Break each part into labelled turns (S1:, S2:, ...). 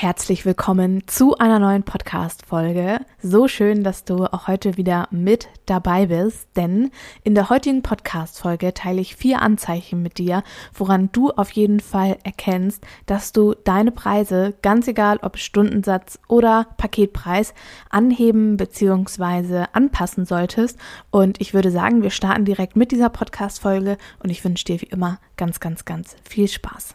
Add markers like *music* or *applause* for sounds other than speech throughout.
S1: Herzlich willkommen zu einer neuen Podcast-Folge. So schön, dass du auch heute wieder mit dabei bist, denn in der heutigen Podcast-Folge teile ich vier Anzeichen mit dir, woran du auf jeden Fall erkennst, dass du deine Preise, ganz egal ob Stundensatz oder Paketpreis, anheben bzw. anpassen solltest. Und ich würde sagen, wir starten direkt mit dieser Podcast-Folge und ich wünsche dir wie immer ganz, ganz, ganz viel Spaß.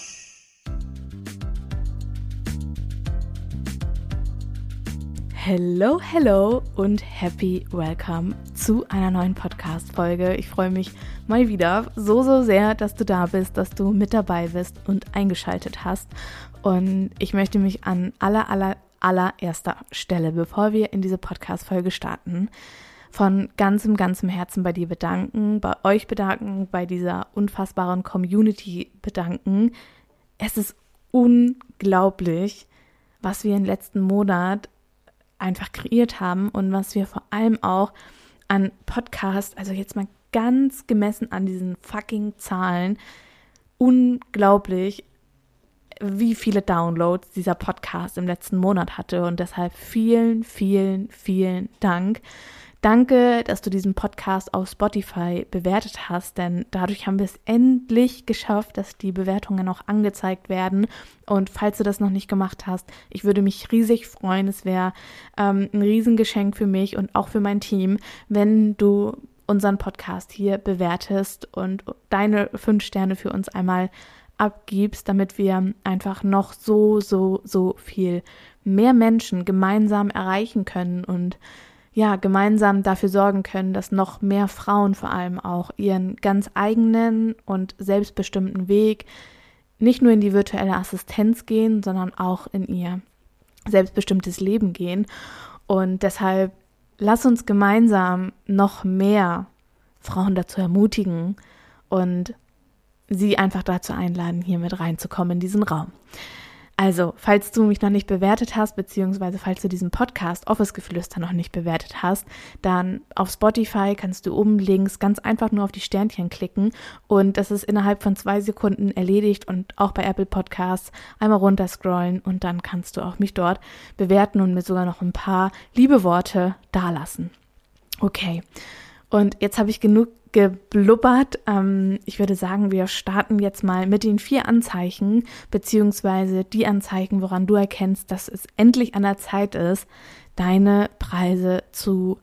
S1: Hello, hello und happy welcome zu einer neuen Podcast-Folge. Ich freue mich mal wieder so, so sehr, dass du da bist, dass du mit dabei bist und eingeschaltet hast. Und ich möchte mich an aller, aller, allererster Stelle, bevor wir in diese Podcast-Folge starten, von ganzem, ganzem Herzen bei dir bedanken, bei euch bedanken, bei dieser unfassbaren Community bedanken. Es ist unglaublich, was wir im letzten Monat einfach kreiert haben und was wir vor allem auch an Podcast, also jetzt mal ganz gemessen an diesen fucking Zahlen, unglaublich, wie viele Downloads dieser Podcast im letzten Monat hatte und deshalb vielen, vielen, vielen Dank. Danke, dass du diesen Podcast auf Spotify bewertet hast, denn dadurch haben wir es endlich geschafft, dass die Bewertungen auch angezeigt werden. Und falls du das noch nicht gemacht hast, ich würde mich riesig freuen. Es wäre ähm, ein Riesengeschenk für mich und auch für mein Team, wenn du unseren Podcast hier bewertest und deine fünf Sterne für uns einmal abgibst, damit wir einfach noch so, so, so viel mehr Menschen gemeinsam erreichen können und ja, gemeinsam dafür sorgen können, dass noch mehr Frauen vor allem auch ihren ganz eigenen und selbstbestimmten Weg nicht nur in die virtuelle Assistenz gehen, sondern auch in ihr selbstbestimmtes Leben gehen. Und deshalb lass uns gemeinsam noch mehr Frauen dazu ermutigen und sie einfach dazu einladen, hier mit reinzukommen in diesen Raum. Also, falls du mich noch nicht bewertet hast, beziehungsweise falls du diesen Podcast Office Geflüster noch nicht bewertet hast, dann auf Spotify kannst du oben links ganz einfach nur auf die Sternchen klicken und das ist innerhalb von zwei Sekunden erledigt und auch bei Apple Podcasts einmal runterscrollen und dann kannst du auch mich dort bewerten und mir sogar noch ein paar liebe Worte dalassen. Okay. Und jetzt habe ich genug geblubbert. Ähm, ich würde sagen, wir starten jetzt mal mit den vier Anzeichen, beziehungsweise die Anzeichen, woran du erkennst, dass es endlich an der Zeit ist, deine Preise zu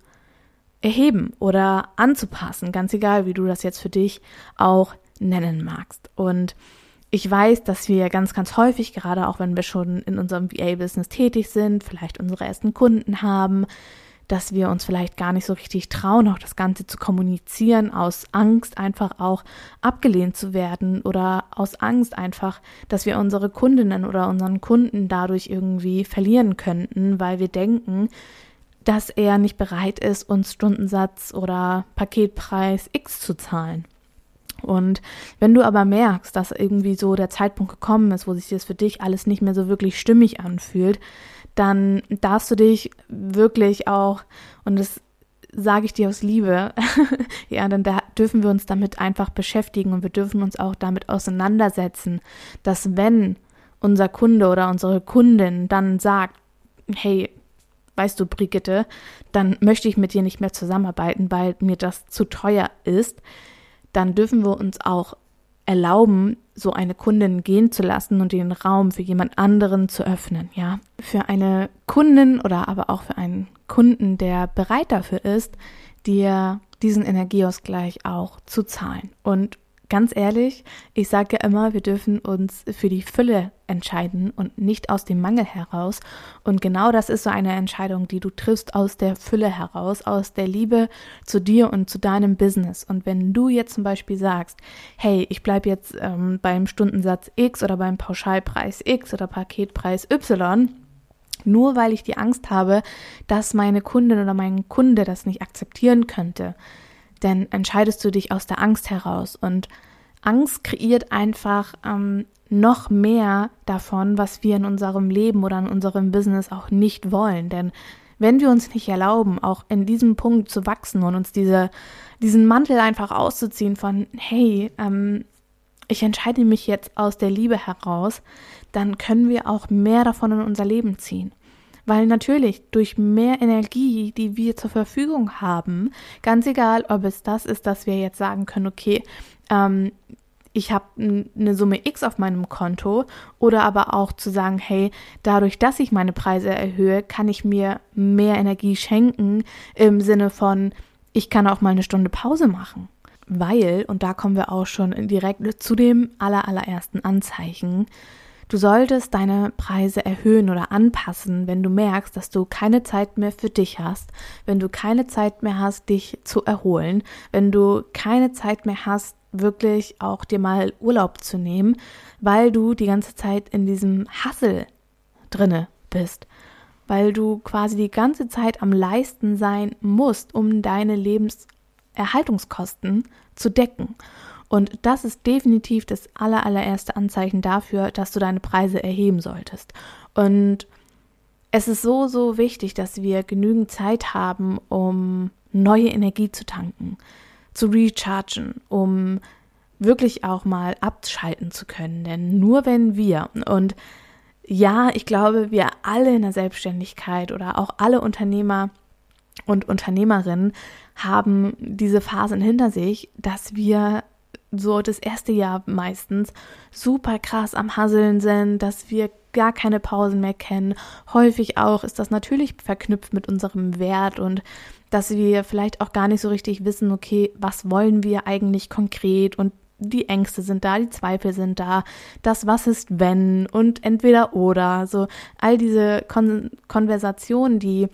S1: erheben oder anzupassen. Ganz egal, wie du das jetzt für dich auch nennen magst. Und ich weiß, dass wir ganz, ganz häufig, gerade auch wenn wir schon in unserem VA-Business tätig sind, vielleicht unsere ersten Kunden haben, dass wir uns vielleicht gar nicht so richtig trauen, auch das Ganze zu kommunizieren, aus Angst einfach auch abgelehnt zu werden oder aus Angst einfach, dass wir unsere Kundinnen oder unseren Kunden dadurch irgendwie verlieren könnten, weil wir denken, dass er nicht bereit ist, uns Stundensatz oder Paketpreis X zu zahlen. Und wenn du aber merkst, dass irgendwie so der Zeitpunkt gekommen ist, wo sich das für dich alles nicht mehr so wirklich stimmig anfühlt, dann darfst du dich wirklich auch, und das sage ich dir aus Liebe, *laughs* ja, dann da dürfen wir uns damit einfach beschäftigen und wir dürfen uns auch damit auseinandersetzen, dass wenn unser Kunde oder unsere Kundin dann sagt, hey, weißt du, Brigitte, dann möchte ich mit dir nicht mehr zusammenarbeiten, weil mir das zu teuer ist, dann dürfen wir uns auch erlauben, so eine Kundin gehen zu lassen und den Raum für jemand anderen zu öffnen, ja. Für eine Kundin oder aber auch für einen Kunden, der bereit dafür ist, dir diesen Energieausgleich auch zu zahlen. Und ganz ehrlich, ich sage ja immer, wir dürfen uns für die Fülle entscheiden und nicht aus dem Mangel heraus. Und genau das ist so eine Entscheidung, die du triffst aus der Fülle heraus, aus der Liebe zu dir und zu deinem Business. Und wenn du jetzt zum Beispiel sagst, hey, ich bleibe jetzt ähm, beim Stundensatz X oder beim Pauschalpreis X oder Paketpreis Y, nur weil ich die Angst habe, dass meine Kundin oder mein Kunde das nicht akzeptieren könnte, denn entscheidest du dich aus der Angst heraus. Und Angst kreiert einfach ähm, noch mehr davon, was wir in unserem Leben oder in unserem Business auch nicht wollen. Denn wenn wir uns nicht erlauben, auch in diesem Punkt zu wachsen und uns diese, diesen Mantel einfach auszuziehen von, hey, ähm, ich entscheide mich jetzt aus der Liebe heraus, dann können wir auch mehr davon in unser Leben ziehen. Weil natürlich durch mehr Energie, die wir zur Verfügung haben, ganz egal, ob es das ist, dass wir jetzt sagen können, okay, ähm, ich habe eine Summe X auf meinem Konto oder aber auch zu sagen, hey, dadurch, dass ich meine Preise erhöhe, kann ich mir mehr Energie schenken im Sinne von, ich kann auch mal eine Stunde Pause machen. Weil, und da kommen wir auch schon direkt zu dem aller, allerersten Anzeichen, Du solltest deine Preise erhöhen oder anpassen, wenn du merkst, dass du keine Zeit mehr für dich hast, wenn du keine Zeit mehr hast, dich zu erholen, wenn du keine Zeit mehr hast, wirklich auch dir mal Urlaub zu nehmen, weil du die ganze Zeit in diesem Hassel drinne bist, weil du quasi die ganze Zeit am Leisten sein musst, um deine Lebenserhaltungskosten zu decken. Und das ist definitiv das aller, allererste Anzeichen dafür, dass du deine Preise erheben solltest. Und es ist so, so wichtig, dass wir genügend Zeit haben, um neue Energie zu tanken, zu rechargen, um wirklich auch mal abschalten zu können. Denn nur wenn wir und ja, ich glaube, wir alle in der Selbstständigkeit oder auch alle Unternehmer und Unternehmerinnen haben diese Phasen hinter sich, dass wir so das erste Jahr meistens super krass am Hasseln sind, dass wir gar keine Pausen mehr kennen. Häufig auch ist das natürlich verknüpft mit unserem Wert und dass wir vielleicht auch gar nicht so richtig wissen, okay, was wollen wir eigentlich konkret und die Ängste sind da, die Zweifel sind da, das was ist wenn und entweder oder, so all diese Kon Konversationen, die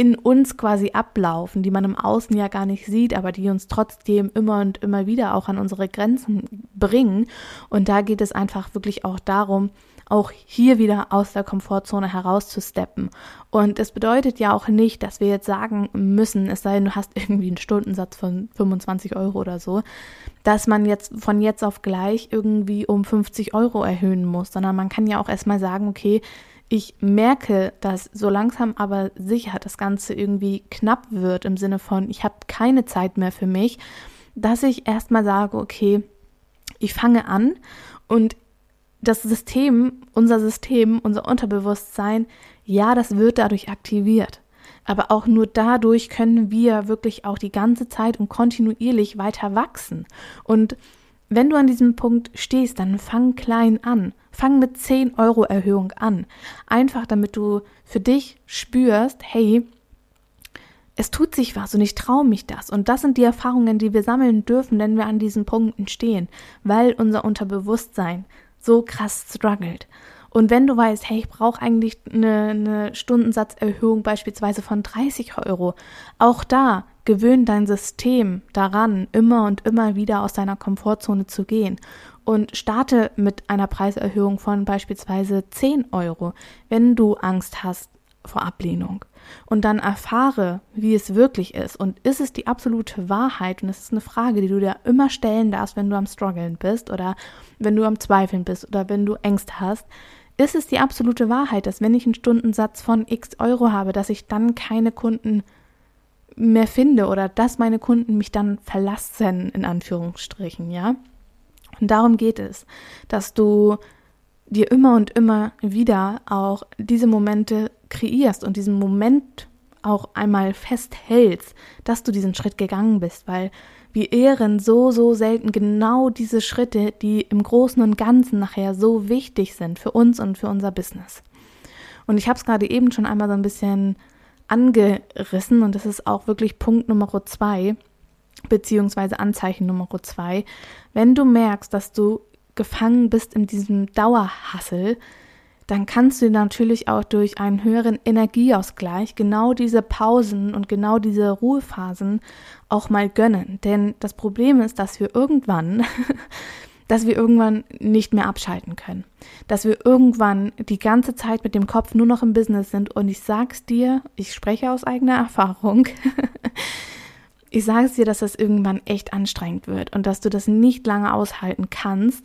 S1: in uns quasi ablaufen, die man im Außen ja gar nicht sieht, aber die uns trotzdem immer und immer wieder auch an unsere Grenzen bringen. Und da geht es einfach wirklich auch darum, auch hier wieder aus der Komfortzone herauszusteppen. Und es bedeutet ja auch nicht, dass wir jetzt sagen müssen, es sei denn, du hast irgendwie einen Stundensatz von 25 Euro oder so, dass man jetzt von jetzt auf gleich irgendwie um 50 Euro erhöhen muss, sondern man kann ja auch erstmal sagen, okay, ich merke, dass so langsam aber sicher das Ganze irgendwie knapp wird im Sinne von, ich habe keine Zeit mehr für mich, dass ich erstmal sage, okay, ich fange an und das System, unser System, unser Unterbewusstsein, ja, das wird dadurch aktiviert. Aber auch nur dadurch können wir wirklich auch die ganze Zeit und kontinuierlich weiter wachsen. Und wenn du an diesem Punkt stehst, dann fang klein an. Fang mit 10 Euro Erhöhung an. Einfach damit du für dich spürst, hey, es tut sich was und ich traue mich das. Und das sind die Erfahrungen, die wir sammeln dürfen, wenn wir an diesen Punkten stehen, weil unser Unterbewusstsein so krass struggelt. Und wenn du weißt, hey, ich brauche eigentlich eine, eine Stundensatzerhöhung beispielsweise von 30 Euro, auch da gewöhn dein System daran, immer und immer wieder aus deiner Komfortzone zu gehen und starte mit einer Preiserhöhung von beispielsweise 10 Euro, wenn du Angst hast vor Ablehnung. Und dann erfahre, wie es wirklich ist. Und ist es die absolute Wahrheit? Und das ist eine Frage, die du dir immer stellen darfst, wenn du am Struggeln bist oder wenn du am Zweifeln bist oder wenn du Ängste hast. Ist es die absolute Wahrheit, dass wenn ich einen Stundensatz von x Euro habe, dass ich dann keine Kunden mehr finde oder dass meine Kunden mich dann verlassen, in Anführungsstrichen, ja. Und darum geht es, dass du dir immer und immer wieder auch diese Momente kreierst und diesen Moment auch einmal festhältst, dass du diesen Schritt gegangen bist, weil wir ehren so, so selten genau diese Schritte, die im Großen und Ganzen nachher so wichtig sind für uns und für unser Business. Und ich habe es gerade eben schon einmal so ein bisschen angerissen und das ist auch wirklich Punkt Nummer zwei, beziehungsweise Anzeichen Nummer zwei. Wenn du merkst, dass du gefangen bist in diesem Dauerhassel, dann kannst du natürlich auch durch einen höheren Energieausgleich genau diese Pausen und genau diese Ruhephasen auch mal gönnen. Denn das Problem ist, dass wir irgendwann *laughs* dass wir irgendwann nicht mehr abschalten können. Dass wir irgendwann die ganze Zeit mit dem Kopf nur noch im Business sind. Und ich sag's dir, ich spreche aus eigener Erfahrung. *laughs* ich sage es dir, dass das irgendwann echt anstrengend wird und dass du das nicht lange aushalten kannst.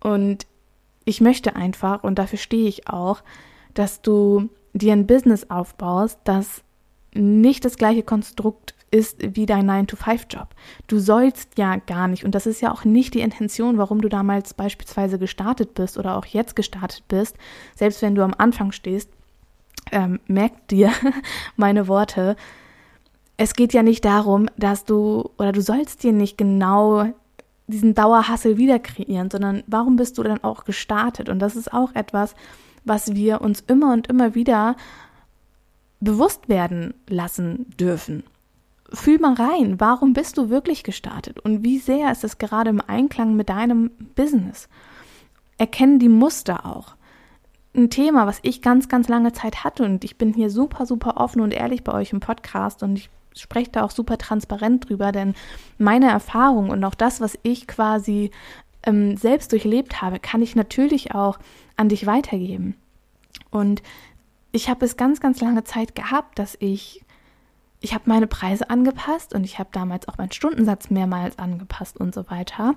S1: Und ich möchte einfach, und dafür stehe ich auch, dass du dir ein Business aufbaust, das nicht das gleiche Konstrukt ist wie dein 9-to-5-Job. Du sollst ja gar nicht, und das ist ja auch nicht die Intention, warum du damals beispielsweise gestartet bist oder auch jetzt gestartet bist, selbst wenn du am Anfang stehst, ähm, merk dir *laughs* meine Worte. Es geht ja nicht darum, dass du, oder du sollst dir nicht genau diesen Dauerhassel wieder kreieren, sondern warum bist du dann auch gestartet? Und das ist auch etwas, was wir uns immer und immer wieder bewusst werden lassen dürfen. Fühl mal rein, warum bist du wirklich gestartet und wie sehr ist es gerade im Einklang mit deinem Business? Erkennen die Muster auch. Ein Thema, was ich ganz, ganz lange Zeit hatte und ich bin hier super, super offen und ehrlich bei euch im Podcast und ich spreche da auch super transparent drüber, denn meine Erfahrung und auch das, was ich quasi ähm, selbst durchlebt habe, kann ich natürlich auch an dich weitergeben. Und ich habe es ganz, ganz lange Zeit gehabt, dass ich, ich habe meine Preise angepasst und ich habe damals auch meinen Stundensatz mehrmals angepasst und so weiter.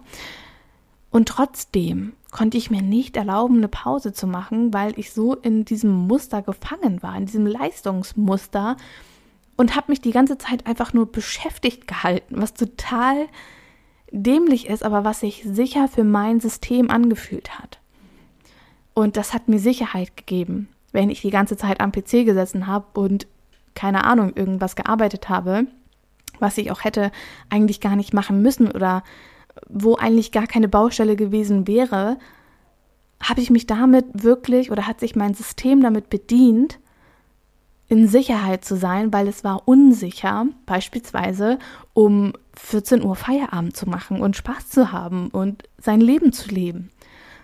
S1: Und trotzdem konnte ich mir nicht erlauben, eine Pause zu machen, weil ich so in diesem Muster gefangen war, in diesem Leistungsmuster und habe mich die ganze Zeit einfach nur beschäftigt gehalten, was total dämlich ist, aber was sich sicher für mein System angefühlt hat. Und das hat mir Sicherheit gegeben wenn ich die ganze Zeit am PC gesessen habe und keine Ahnung, irgendwas gearbeitet habe, was ich auch hätte eigentlich gar nicht machen müssen oder wo eigentlich gar keine Baustelle gewesen wäre, habe ich mich damit wirklich oder hat sich mein System damit bedient, in Sicherheit zu sein, weil es war unsicher, beispielsweise um 14 Uhr Feierabend zu machen und Spaß zu haben und sein Leben zu leben,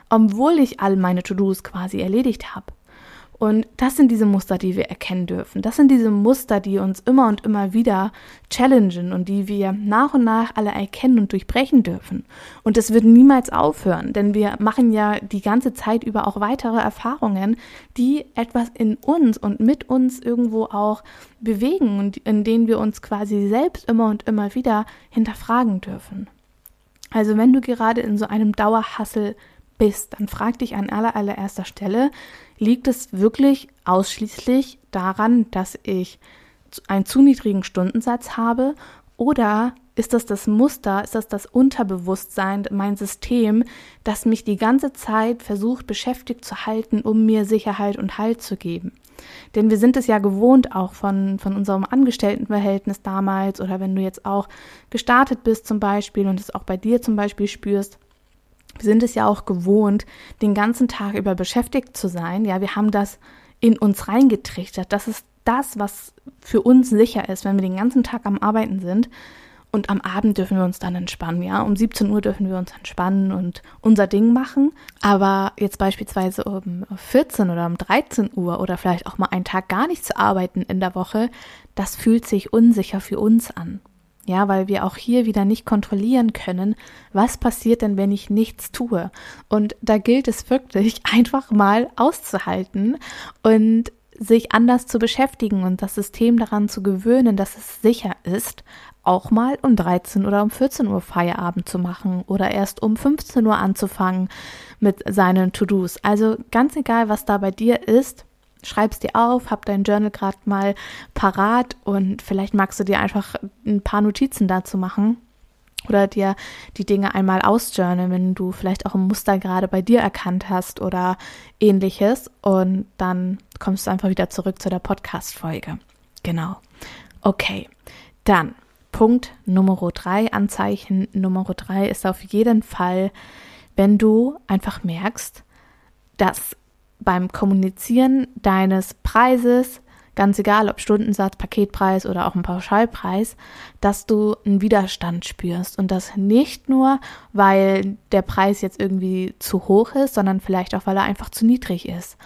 S1: obwohl ich all meine To-Dos quasi erledigt habe. Und das sind diese Muster, die wir erkennen dürfen. Das sind diese Muster, die uns immer und immer wieder challengen und die wir nach und nach alle erkennen und durchbrechen dürfen. Und das wird niemals aufhören, denn wir machen ja die ganze Zeit über auch weitere Erfahrungen, die etwas in uns und mit uns irgendwo auch bewegen und in denen wir uns quasi selbst immer und immer wieder hinterfragen dürfen. Also wenn du gerade in so einem Dauerhassel bist, dann frag dich an aller, allererster Stelle, liegt es wirklich ausschließlich daran, dass ich einen zu niedrigen Stundensatz habe oder ist das das Muster, ist das das Unterbewusstsein, mein System, das mich die ganze Zeit versucht beschäftigt zu halten, um mir Sicherheit und Halt zu geben? Denn wir sind es ja gewohnt auch von, von unserem Angestelltenverhältnis damals oder wenn du jetzt auch gestartet bist zum Beispiel und es auch bei dir zum Beispiel spürst, wir sind es ja auch gewohnt, den ganzen Tag über beschäftigt zu sein. Ja, wir haben das in uns reingetrichtert. Das ist das, was für uns sicher ist, wenn wir den ganzen Tag am Arbeiten sind. Und am Abend dürfen wir uns dann entspannen, ja. Um 17 Uhr dürfen wir uns entspannen und unser Ding machen. Aber jetzt beispielsweise um 14 oder um 13 Uhr oder vielleicht auch mal einen Tag gar nicht zu arbeiten in der Woche, das fühlt sich unsicher für uns an. Ja, weil wir auch hier wieder nicht kontrollieren können, was passiert denn, wenn ich nichts tue. Und da gilt es wirklich *laughs* einfach mal auszuhalten und sich anders zu beschäftigen und das System daran zu gewöhnen, dass es sicher ist, auch mal um 13 oder um 14 Uhr Feierabend zu machen oder erst um 15 Uhr anzufangen mit seinen To-Dos. Also ganz egal, was da bei dir ist, schreib's dir auf, hab dein Journal gerade mal parat und vielleicht magst du dir einfach ein paar Notizen dazu machen oder dir die Dinge einmal ausjournalen, wenn du vielleicht auch ein Muster gerade bei dir erkannt hast oder ähnliches und dann kommst du einfach wieder zurück zu der Podcast Folge. Genau. Okay. Dann Punkt Nummer drei, Anzeichen Nummer drei ist auf jeden Fall, wenn du einfach merkst, dass beim Kommunizieren deines Preises, ganz egal ob Stundensatz, Paketpreis oder auch ein Pauschalpreis, dass du einen Widerstand spürst und das nicht nur, weil der Preis jetzt irgendwie zu hoch ist, sondern vielleicht auch, weil er einfach zu niedrig ist.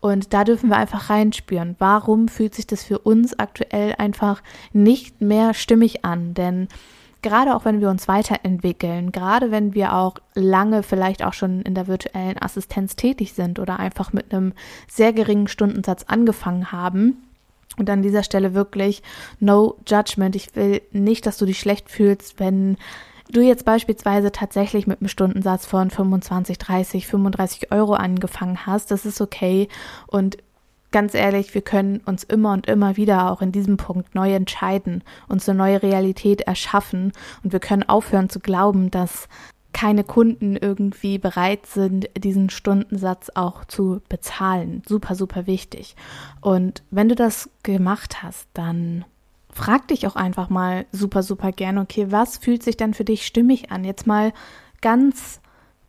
S1: Und da dürfen wir einfach reinspüren. Warum fühlt sich das für uns aktuell einfach nicht mehr stimmig an? Denn gerade auch wenn wir uns weiterentwickeln, gerade wenn wir auch lange vielleicht auch schon in der virtuellen Assistenz tätig sind oder einfach mit einem sehr geringen Stundensatz angefangen haben, Und an dieser Stelle wirklich no judgment. Ich will nicht, dass du dich schlecht fühlst, wenn du jetzt beispielsweise tatsächlich mit einem Stundensatz von 25, 30, 35 Euro angefangen hast. Das ist okay. Und ganz ehrlich, wir können uns immer und immer wieder auch in diesem Punkt neu entscheiden, uns eine neue Realität erschaffen und wir können aufhören zu glauben, dass keine Kunden irgendwie bereit sind, diesen Stundensatz auch zu bezahlen. Super, super wichtig. Und wenn du das gemacht hast, dann frag dich auch einfach mal super, super gerne, okay, was fühlt sich denn für dich stimmig an? Jetzt mal ganz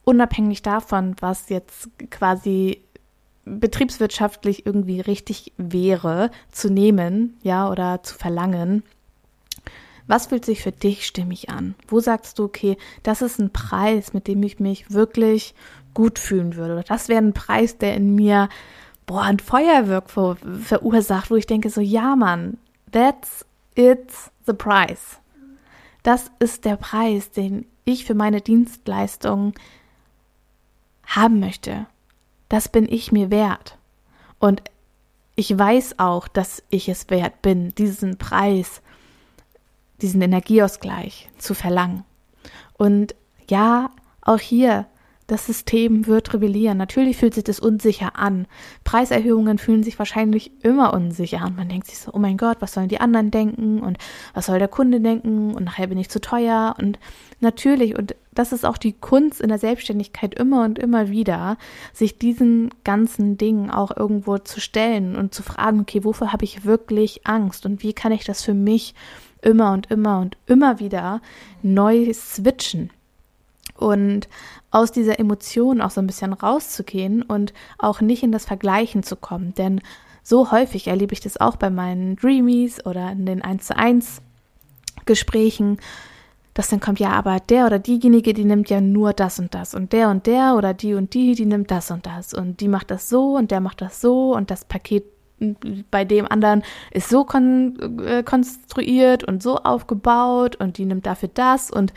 S1: unabhängig davon, was jetzt quasi betriebswirtschaftlich irgendwie richtig wäre, zu nehmen, ja, oder zu verlangen. Was fühlt sich für dich stimmig an? Wo sagst du, okay, das ist ein Preis, mit dem ich mich wirklich gut fühlen würde? Oder das wäre ein Preis, der in mir, boah, ein Feuerwerk ver verursacht, wo ich denke so, ja, Mann, that's it's the price. Das ist der Preis, den ich für meine Dienstleistung haben möchte. Das bin ich mir wert. Und ich weiß auch, dass ich es wert bin, diesen Preis diesen Energieausgleich zu verlangen. Und ja, auch hier, das System wird rebellieren. Natürlich fühlt sich das unsicher an. Preiserhöhungen fühlen sich wahrscheinlich immer unsicher an. Man denkt sich so, oh mein Gott, was sollen die anderen denken und was soll der Kunde denken und nachher bin ich zu teuer und natürlich, und das ist auch die Kunst in der Selbstständigkeit immer und immer wieder, sich diesen ganzen Dingen auch irgendwo zu stellen und zu fragen, okay, wofür habe ich wirklich Angst und wie kann ich das für mich immer und immer und immer wieder neu switchen und aus dieser Emotion auch so ein bisschen rauszugehen und auch nicht in das Vergleichen zu kommen. Denn so häufig erlebe ich das auch bei meinen Dreamies oder in den 1 zu 1 Gesprächen, dass dann kommt, ja, aber der oder diejenige, die nimmt ja nur das und das. Und der und der oder die und die, die nimmt das und das. Und die macht das so und der macht das so. Und das Paket bei dem anderen ist so kon äh, konstruiert und so aufgebaut. Und die nimmt dafür das. Und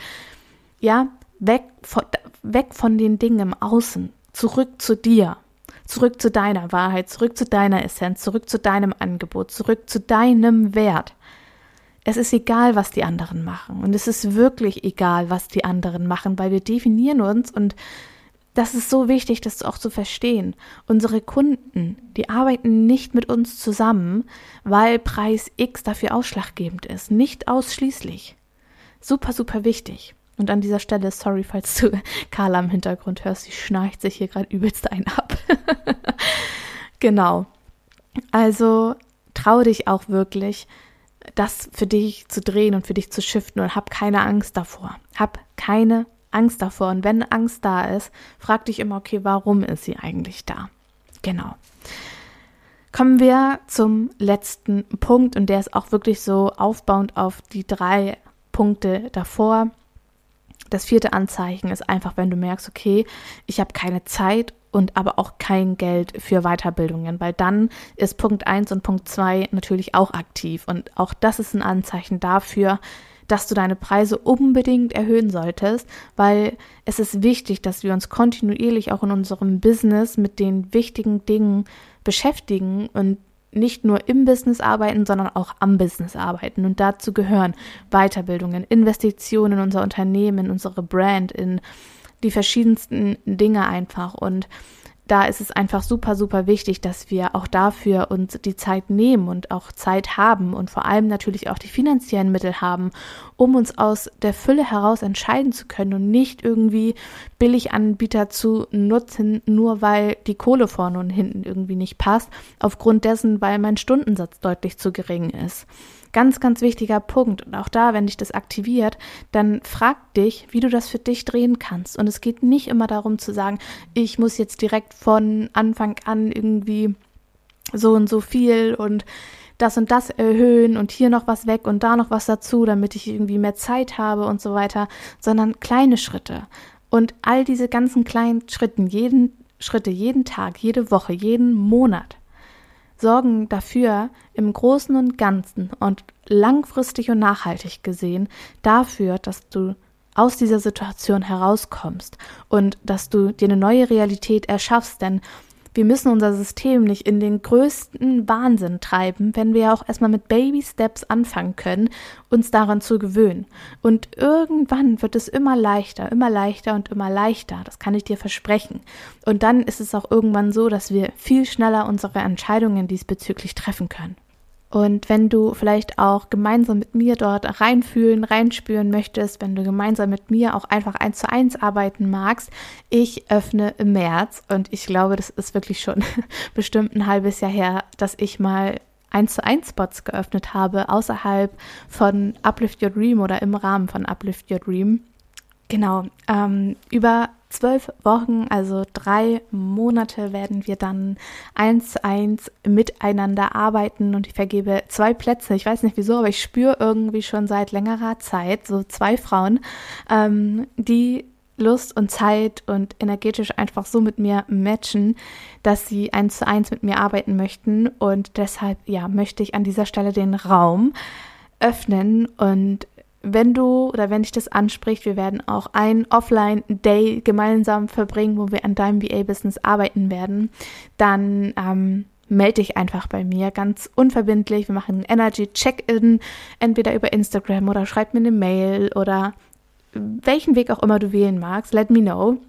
S1: ja, weg von, weg von den Dingen im Außen, zurück zu dir, zurück zu deiner Wahrheit, zurück zu deiner Essenz, zurück zu deinem Angebot, zurück zu deinem Wert. Es ist egal, was die anderen machen und es ist wirklich egal, was die anderen machen, weil wir definieren uns und das ist so wichtig, das auch zu verstehen. Unsere Kunden, die arbeiten nicht mit uns zusammen, weil Preis X dafür ausschlaggebend ist. Nicht ausschließlich. Super, super wichtig. Und an dieser Stelle, sorry, falls du *laughs* Carla im Hintergrund hörst, sie schnarcht sich hier gerade übelst ein ab. *laughs* genau. Also trau dich auch wirklich, das für dich zu drehen und für dich zu shiften und hab keine Angst davor. Hab keine Angst davor. Und wenn Angst da ist, frag dich immer, okay, warum ist sie eigentlich da? Genau. Kommen wir zum letzten Punkt und der ist auch wirklich so aufbauend auf die drei Punkte davor. Das vierte Anzeichen ist einfach, wenn du merkst, okay, ich habe keine Zeit und aber auch kein Geld für Weiterbildungen, weil dann ist Punkt 1 und Punkt 2 natürlich auch aktiv. Und auch das ist ein Anzeichen dafür, dass du deine Preise unbedingt erhöhen solltest, weil es ist wichtig, dass wir uns kontinuierlich auch in unserem Business mit den wichtigen Dingen beschäftigen und nicht nur im Business arbeiten, sondern auch am Business arbeiten. Und dazu gehören Weiterbildungen, Investitionen in unser Unternehmen, in unsere Brand, in die verschiedensten Dinge einfach. Und da ist es einfach super, super wichtig, dass wir auch dafür uns die Zeit nehmen und auch Zeit haben und vor allem natürlich auch die finanziellen Mittel haben, um uns aus der Fülle heraus entscheiden zu können und nicht irgendwie Billiganbieter zu nutzen, nur weil die Kohle vorne und hinten irgendwie nicht passt, aufgrund dessen, weil mein Stundensatz deutlich zu gering ist. Ganz, ganz wichtiger Punkt. Und auch da, wenn dich das aktiviert, dann frag dich, wie du das für dich drehen kannst. Und es geht nicht immer darum zu sagen, ich muss jetzt direkt von Anfang an irgendwie so und so viel und das und das erhöhen und hier noch was weg und da noch was dazu, damit ich irgendwie mehr Zeit habe und so weiter, sondern kleine Schritte. Und all diese ganzen kleinen Schritten, jeden Schritte, jeden Tag, jede Woche, jeden Monat sorgen dafür im Großen und Ganzen und langfristig und nachhaltig gesehen dafür, dass du aus dieser Situation herauskommst und dass du dir eine neue Realität erschaffst, denn wir müssen unser System nicht in den größten Wahnsinn treiben, wenn wir ja auch erstmal mit Baby Steps anfangen können, uns daran zu gewöhnen. Und irgendwann wird es immer leichter, immer leichter und immer leichter. Das kann ich dir versprechen. Und dann ist es auch irgendwann so, dass wir viel schneller unsere Entscheidungen diesbezüglich treffen können. Und wenn du vielleicht auch gemeinsam mit mir dort reinfühlen, reinspüren möchtest, wenn du gemeinsam mit mir auch einfach eins zu eins arbeiten magst, ich öffne im März und ich glaube, das ist wirklich schon *laughs* bestimmt ein halbes Jahr her, dass ich mal eins zu eins Spots geöffnet habe, außerhalb von Uplift Your Dream oder im Rahmen von Uplift Your Dream. Genau, ähm, über zwölf Wochen, also drei Monate, werden wir dann eins zu eins miteinander arbeiten und ich vergebe zwei Plätze. Ich weiß nicht wieso, aber ich spüre irgendwie schon seit längerer Zeit so zwei Frauen, ähm, die Lust und Zeit und energetisch einfach so mit mir matchen, dass sie eins zu eins mit mir arbeiten möchten und deshalb ja möchte ich an dieser Stelle den Raum öffnen und wenn du oder wenn dich das anspricht, wir werden auch ein Offline-Day gemeinsam verbringen, wo wir an deinem VA-Business arbeiten werden, dann ähm, melde dich einfach bei mir, ganz unverbindlich. Wir machen ein Energy-Check-In, entweder über Instagram oder schreib mir eine Mail oder welchen Weg auch immer du wählen magst. Let me know.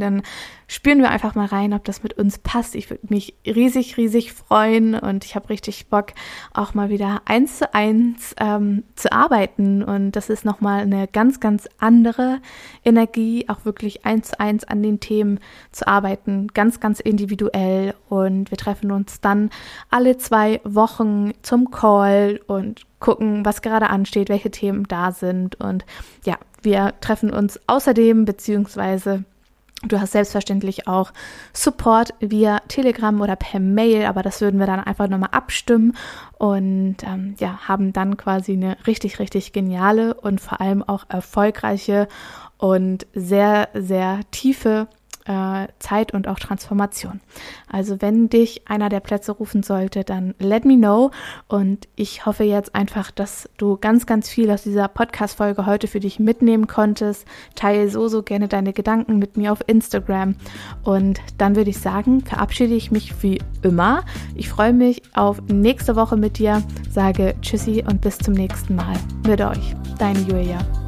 S1: Dann spüren wir einfach mal rein, ob das mit uns passt. Ich würde mich riesig, riesig freuen und ich habe richtig Bock, auch mal wieder eins zu eins ähm, zu arbeiten. Und das ist nochmal eine ganz, ganz andere Energie, auch wirklich eins zu eins an den Themen zu arbeiten, ganz, ganz individuell. Und wir treffen uns dann alle zwei Wochen zum Call und gucken, was gerade ansteht, welche Themen da sind. Und ja, wir treffen uns außerdem beziehungsweise Du hast selbstverständlich auch Support via Telegram oder per Mail, aber das würden wir dann einfach nochmal abstimmen und ähm, ja, haben dann quasi eine richtig, richtig geniale und vor allem auch erfolgreiche und sehr, sehr tiefe äh, Zeit und auch Transformation. Also wenn dich einer der Plätze rufen sollte, dann let me know. Und ich hoffe jetzt einfach, dass du ganz, ganz viel aus dieser Podcast-Folge heute für dich mitnehmen konntest. Teile so, so gerne deine Gedanken mit mir auf Instagram. Und dann würde ich sagen, verabschiede ich mich wie immer. Ich freue mich auf nächste Woche mit dir. Sage Tschüssi und bis zum nächsten Mal. Mit euch. Deine Julia.